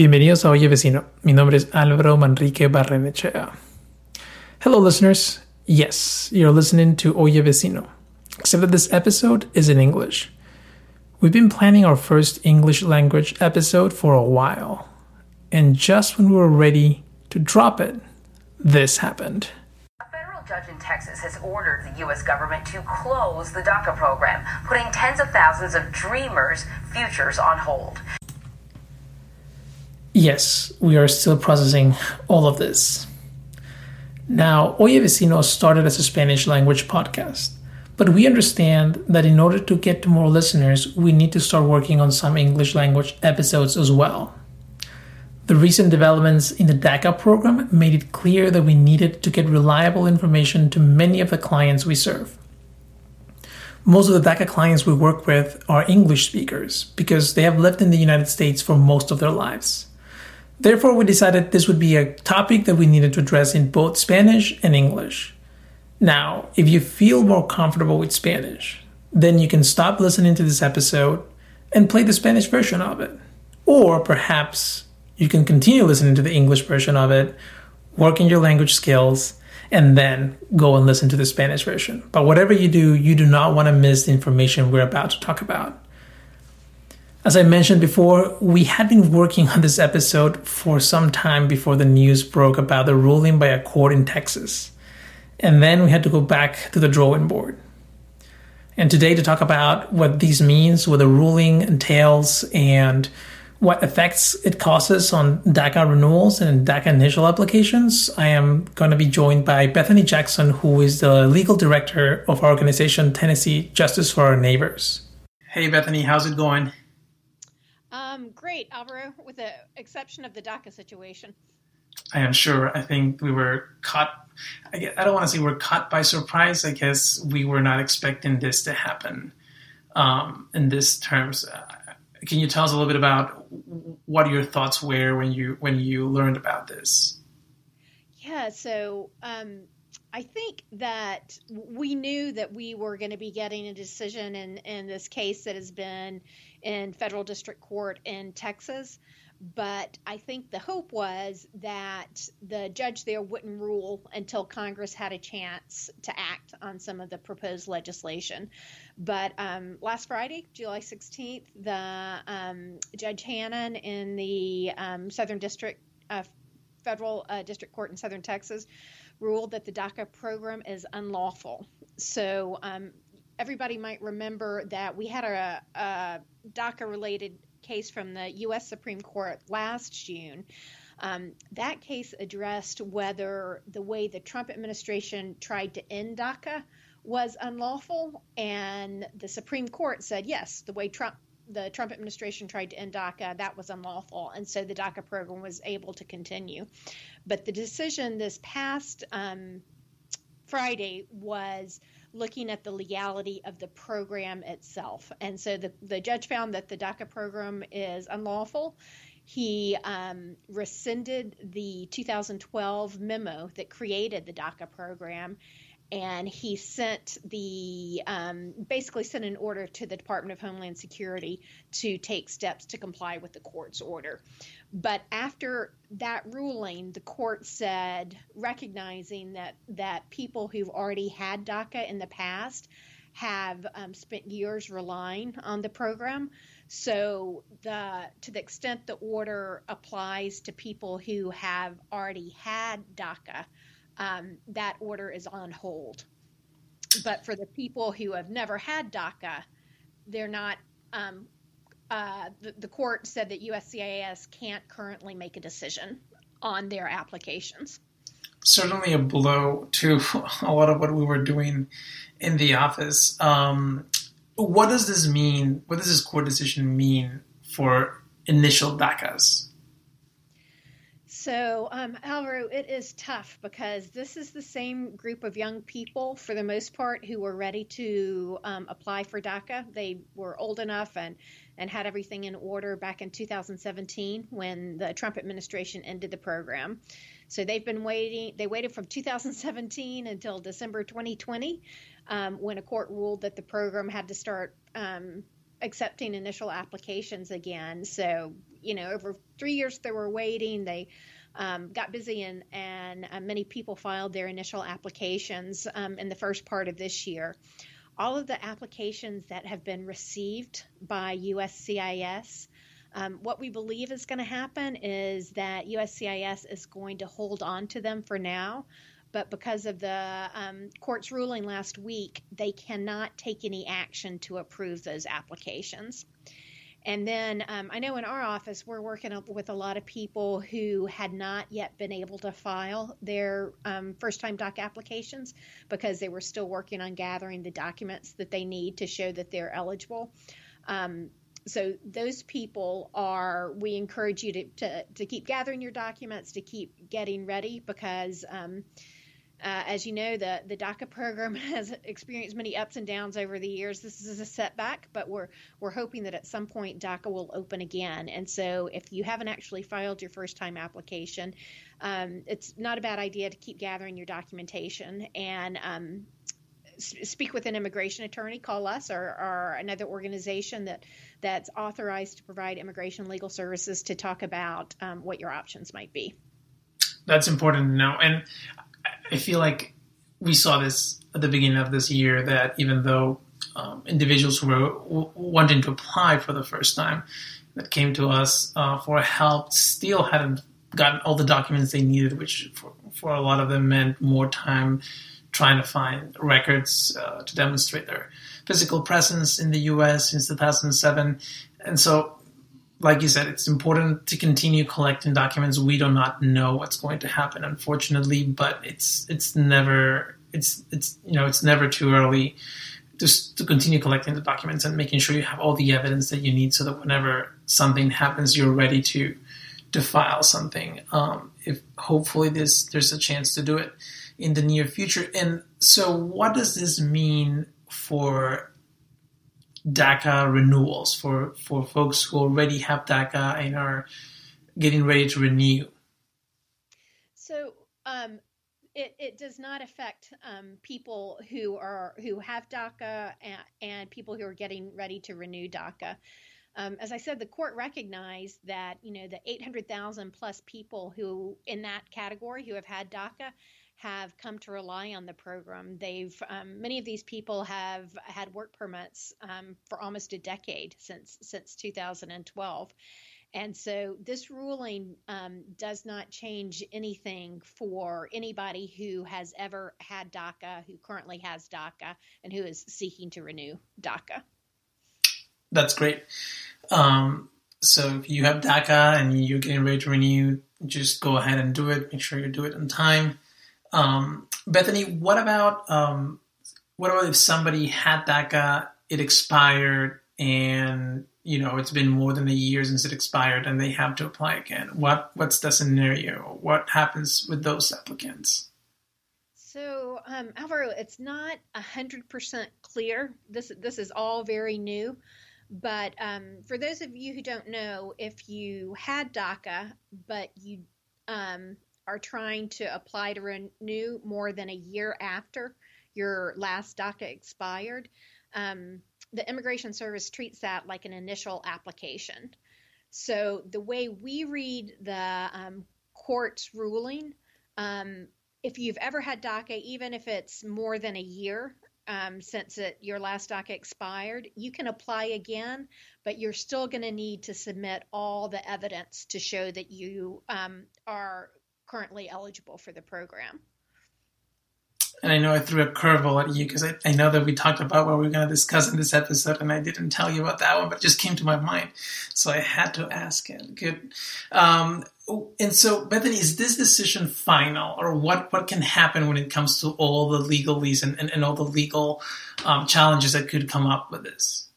Bienvenidos a Oye Vecino. Mi nombre es Álvaro Manrique Barrenechea. Hello, listeners. Yes, you're listening to Oye Vecino, except that this episode is in English. We've been planning our first English language episode for a while, and just when we were ready to drop it, this happened. A federal judge in Texas has ordered the U.S. government to close the DACA program, putting tens of thousands of dreamers' futures on hold. Yes, we are still processing all of this. Now, Oye Vecino started as a Spanish language podcast, but we understand that in order to get to more listeners, we need to start working on some English language episodes as well. The recent developments in the DACA program made it clear that we needed to get reliable information to many of the clients we serve. Most of the DACA clients we work with are English speakers because they have lived in the United States for most of their lives. Therefore, we decided this would be a topic that we needed to address in both Spanish and English. Now, if you feel more comfortable with Spanish, then you can stop listening to this episode and play the Spanish version of it. Or perhaps you can continue listening to the English version of it, work in your language skills, and then go and listen to the Spanish version. But whatever you do, you do not want to miss the information we're about to talk about. As I mentioned before, we had been working on this episode for some time before the news broke about the ruling by a court in Texas. And then we had to go back to the drawing board. And today, to talk about what this means, what the ruling entails, and what effects it causes on DACA renewals and DACA initial applications, I am going to be joined by Bethany Jackson, who is the legal director of our organization, Tennessee Justice for Our Neighbors. Hey, Bethany, how's it going? Um, great, Alvaro, with the exception of the DACA situation. I am sure. I think we were caught. I, I don't want to say we're caught by surprise. I guess we were not expecting this to happen um, in this terms. Uh, can you tell us a little bit about what your thoughts were when you when you learned about this? Yeah. So. Um, I think that we knew that we were going to be getting a decision in, in this case that has been in federal district court in Texas. But I think the hope was that the judge there wouldn't rule until Congress had a chance to act on some of the proposed legislation. But um, last Friday, July 16th, the um, Judge Hanen in the um, Southern District, uh, Federal uh, District Court in Southern Texas, ruled that the DACA program is unlawful. So um, everybody might remember that we had a, a DACA related case from the U.S. Supreme Court last June. Um, that case addressed whether the way the Trump administration tried to end DACA was unlawful, and the Supreme Court said yes, the way Trump the Trump administration tried to end DACA, that was unlawful, and so the DACA program was able to continue. But the decision this past um, Friday was looking at the legality of the program itself. And so the, the judge found that the DACA program is unlawful. He um, rescinded the 2012 memo that created the DACA program and he sent the um, basically sent an order to the Department of Homeland Security to take steps to comply with the court's order. But after that ruling, the court said, recognizing that that people who've already had DACA in the past have um, spent years relying on the program. So the to the extent the order applies to people who have already had DACA um, that order is on hold. But for the people who have never had DACA, they're not. Um, uh, the, the court said that USCIS can't currently make a decision on their applications. certainly a blow to a lot of what we were doing in the office. Um, what does this mean? What does this court decision mean for initial DACAs? So, um, Alvaro, it is tough because this is the same group of young people, for the most part, who were ready to um, apply for DACA. They were old enough and, and had everything in order back in 2017 when the Trump administration ended the program. So they've been waiting. They waited from 2017 until December 2020 um, when a court ruled that the program had to start um, accepting initial applications again. So, you know, over three years they were waiting. They um, got busy and, and uh, many people filed their initial applications um, in the first part of this year. All of the applications that have been received by USCIS, um, what we believe is going to happen is that USCIS is going to hold on to them for now but because of the um, court's ruling last week, they cannot take any action to approve those applications. And then um, I know in our office, we're working with a lot of people who had not yet been able to file their um, first time doc applications because they were still working on gathering the documents that they need to show that they're eligible. Um, so those people are we encourage you to, to, to keep gathering your documents to keep getting ready because um, uh, as you know, the, the DACA program has experienced many ups and downs over the years. This is a setback, but we're we're hoping that at some point DACA will open again. And so, if you haven't actually filed your first time application, um, it's not a bad idea to keep gathering your documentation and um, speak with an immigration attorney. Call us or, or another organization that that's authorized to provide immigration legal services to talk about um, what your options might be. That's important to know. And I feel like we saw this at the beginning of this year that even though um, individuals who were wanting to apply for the first time that came to us uh, for help still hadn't gotten all the documents they needed, which for, for a lot of them meant more time trying to find records uh, to demonstrate their physical presence in the U.S. since 2007. And so like you said, it's important to continue collecting documents. We do not know what's going to happen, unfortunately, but it's it's never it's it's you know it's never too early to to continue collecting the documents and making sure you have all the evidence that you need, so that whenever something happens, you're ready to to file something. Um, if hopefully this there's a chance to do it in the near future. And so, what does this mean for DACA renewals for, for folks who already have DACA and are getting ready to renew? So um, it, it does not affect um, people who are who have DACA and, and, people who are getting ready to renew DACA. Um, as I said, the court recognized that you know the 800,000 plus people who in that category who have had DACA have come to rely on the program. They've um, many of these people have had work permits um, for almost a decade since since 2012. And so this ruling um, does not change anything for anybody who has ever had DACA, who currently has DACA, and who is seeking to renew DACA. That's great. Um, so if you have DACA and you're getting ready to renew, just go ahead and do it. Make sure you do it on time. Um, Bethany, what about um, what about if somebody had DACA, it expired, and you know it's been more than a year since it expired, and they have to apply again? What what's the scenario? What happens with those applicants? So, um, Alvaro, it's not hundred percent clear. This this is all very new. But um, for those of you who don't know, if you had DACA but you um, are trying to apply to renew more than a year after your last DACA expired, um, the Immigration Service treats that like an initial application. So the way we read the um, court's ruling, um, if you've ever had DACA, even if it's more than a year um, since it, your last DACA expired, you can apply again, but you're still going to need to submit all the evidence to show that you um, are currently eligible for the program. And I know I threw a curveball at you because I, I, know that we talked about what we are going to discuss in this episode, and I didn't tell you about that one, but it just came to my mind, so I had to ask it. Good. Um, and so, Bethany, is this decision final, or what, what can happen when it comes to all the legalese and, and, and all the legal um, challenges that could come up with this?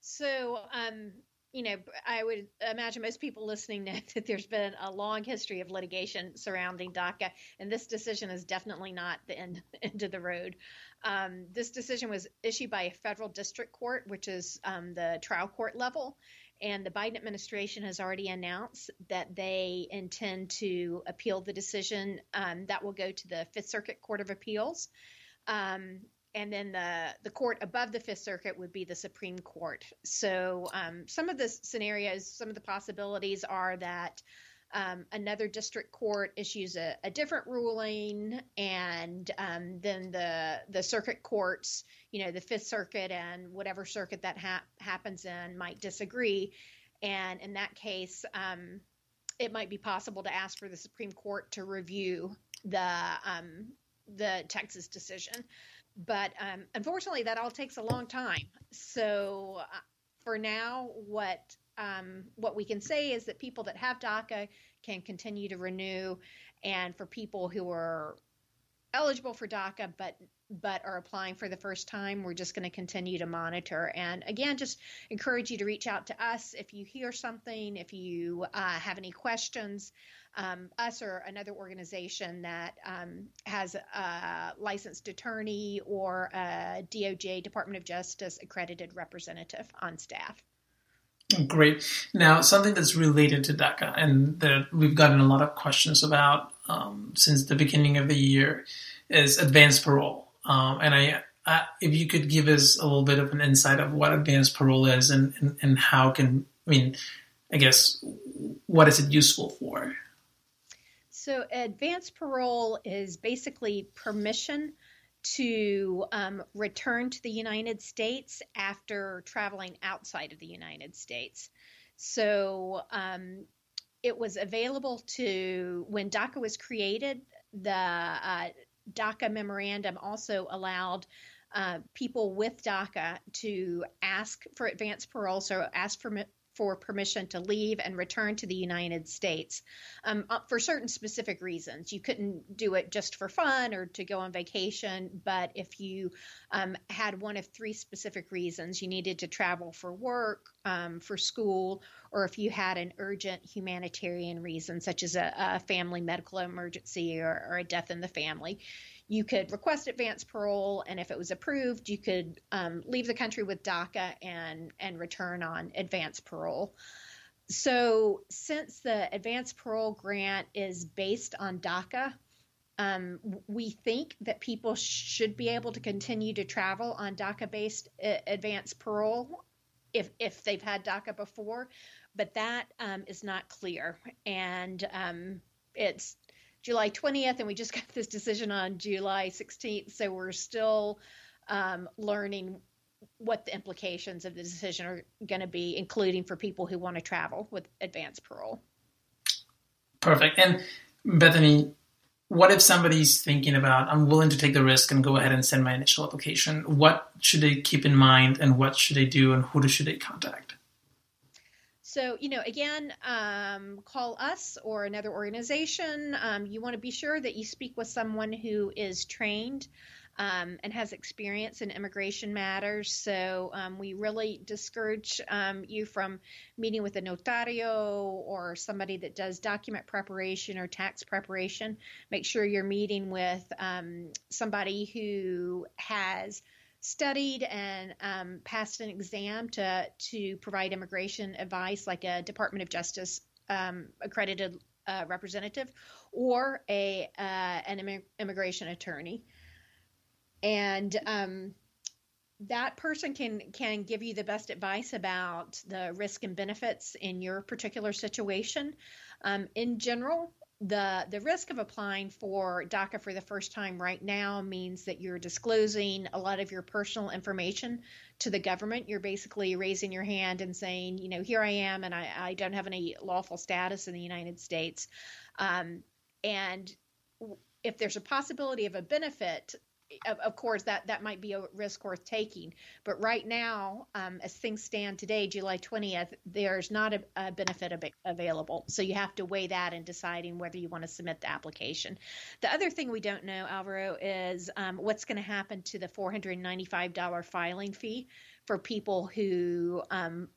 So, um, you know, I would imagine most people listening know that there's been a long history of litigation surrounding DACA, and this decision is definitely not the end, end of the road. Um, this decision was issued by a federal district court, which is um, the trial court level, and the Biden administration has already announced that they intend to appeal the decision. Um, that will go to the Fifth Circuit Court of Appeals. Um, and then the the court above the Fifth Circuit would be the Supreme Court. So um, some of the scenarios, some of the possibilities are that um, another district court issues a, a different ruling, and um, then the the circuit courts, you know, the Fifth Circuit and whatever circuit that ha- happens in, might disagree, and in that case, um, it might be possible to ask for the Supreme Court to review the um, the Texas decision but um, unfortunately, that all takes a long time. So uh, for now, what um, what we can say is that people that have DACA can continue to renew, and for people who are eligible for DACA but but are applying for the first time, we're just going to continue to monitor. And again, just encourage you to reach out to us if you hear something, if you uh, have any questions um, us or another organization that um, has a licensed attorney or a DOJ, Department of Justice accredited representative on staff. Great. Now, something that's related to DACA and that we've gotten a lot of questions about um, since the beginning of the year is advanced parole. Um, and I, I, if you could give us a little bit of an insight of what advanced parole is and, and, and how can, I mean, I guess, what is it useful for? So, advance parole is basically permission to um, return to the United States after traveling outside of the United States. So, um, it was available to when DACA was created. The uh, DACA memorandum also allowed uh, people with DACA to ask for advance parole, so ask for for permission to leave and return to the United States um, uh, for certain specific reasons. You couldn't do it just for fun or to go on vacation, but if you um, had one of three specific reasons, you needed to travel for work, um, for school, or if you had an urgent humanitarian reason, such as a, a family medical emergency or, or a death in the family, you could request advance parole, and if it was approved, you could um, leave the country with DACA and and return on advance parole. So, since the advance parole grant is based on DACA, um, we think that people should be able to continue to travel on DACA-based uh, advance parole if if they've had DACA before, but that um, is not clear, and um, it's July 20th, and we just got this decision on July 16th. So we're still um, learning what the implications of the decision are going to be, including for people who want to travel with advanced parole. Perfect. And Bethany, what if somebody's thinking about, I'm willing to take the risk and go ahead and send my initial application? What should they keep in mind and what should they do and who should they contact? So, you know, again, um, call us or another organization. Um, you want to be sure that you speak with someone who is trained um, and has experience in immigration matters. So, um, we really discourage um, you from meeting with a notario or somebody that does document preparation or tax preparation. Make sure you're meeting with um, somebody who has studied and um, passed an exam to to provide immigration advice, like a Department of Justice um, accredited uh, representative or a uh, an immigration attorney, and um, that person can can give you the best advice about the risk and benefits in your particular situation. Um, in general, the the risk of applying for DACA for the first time right now means that you're disclosing a lot of your personal information to the government. You're basically raising your hand and saying, you know, here I am, and I, I don't have any lawful status in the United States. Um, and if there's a possibility of a benefit of, of, course, that, that might be a risk worth taking. But right now, um, as things stand today, July 20th, there's not a, a benefit ab- available. So you have to weigh that in deciding whether you want to submit the application. The other thing we don't know, Alvaro, is um, what's going to happen to the $495 filing fee for people who um,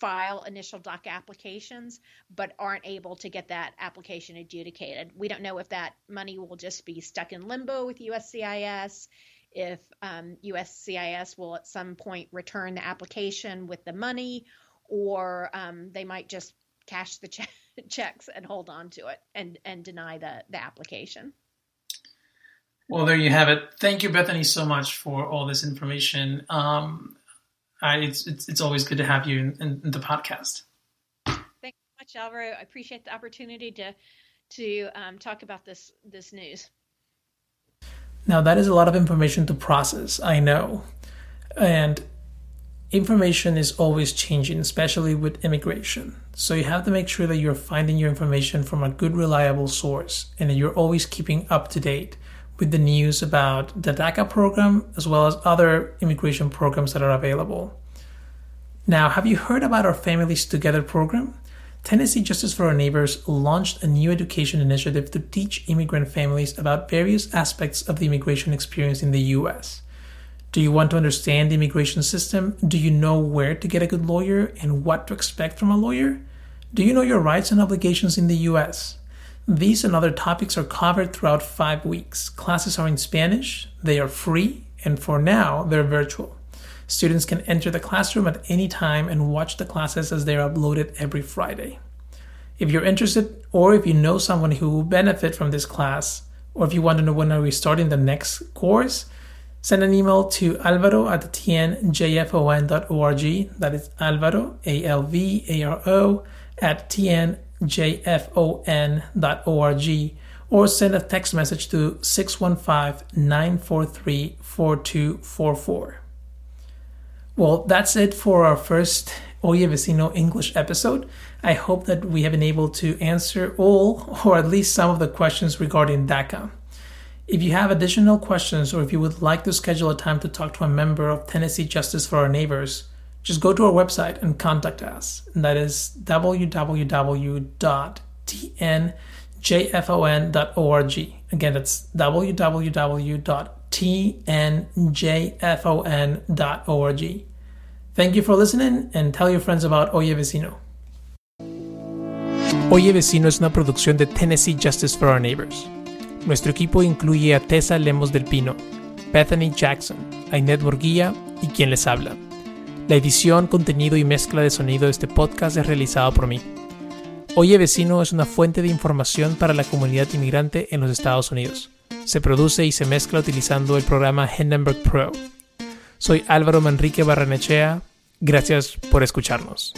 file initial DACA applications but aren't able to get that application adjudicated. We don't know if that money will just be stuck in limbo with USCIS, if um, USCIS will at some point return the application with the money, or um, they might just cash the che- checks and hold on to it and, and deny the, the application. Well, there you have it. Thank you, Bethany, so much for all this information. Um, I, it's, it's, it's always good to have you in, in, in the podcast. Thanks so much, Alvaro. I appreciate the opportunity to to um, talk about this this news. Now that is a lot of information to process. I know, and information is always changing, especially with immigration. So you have to make sure that you're finding your information from a good, reliable source, and that you're always keeping up to date with the news about the DACA program as well as other immigration programs that are available. Now, have you heard about our Families Together program? Tennessee Justice for Our Neighbors launched a new education initiative to teach immigrant families about various aspects of the immigration experience in the U.S. Do you want to understand the immigration system? Do you know where to get a good lawyer and what to expect from a lawyer? Do you know your rights and obligations in the U.S.? These and other topics are covered throughout five weeks. Classes are in Spanish, they are free, and for now, they're virtual. Students can enter the classroom at any time and watch the classes as they are uploaded every Friday. If you're interested, or if you know someone who will benefit from this class, or if you want to know when are we starting the next course, send an email to alvaro at tnjfon.org. That is alvaro, A L V A R O, at tn jfon.org or send a text message to 615 943 4244. Well, that's it for our first Oye Vecino English episode. I hope that we have been able to answer all or at least some of the questions regarding DACA. If you have additional questions or if you would like to schedule a time to talk to a member of Tennessee Justice for Our Neighbors, just go to our website and contact us. And that is www.tnjfon.org. Again, that's www.tnjfon.org. Thank you for listening and tell your friends about Oye Vecino. Oye Vecino es una producción de Tennessee Justice for Our Neighbors. Nuestro equipo incluye a Tessa Lemos del Pino, Bethany Jackson, Ainet Morguía y quien les habla. La edición, contenido y mezcla de sonido de este podcast es realizado por mí. Oye Vecino es una fuente de información para la comunidad inmigrante en los Estados Unidos. Se produce y se mezcla utilizando el programa Hindenburg Pro. Soy Álvaro Manrique Barranechea. Gracias por escucharnos.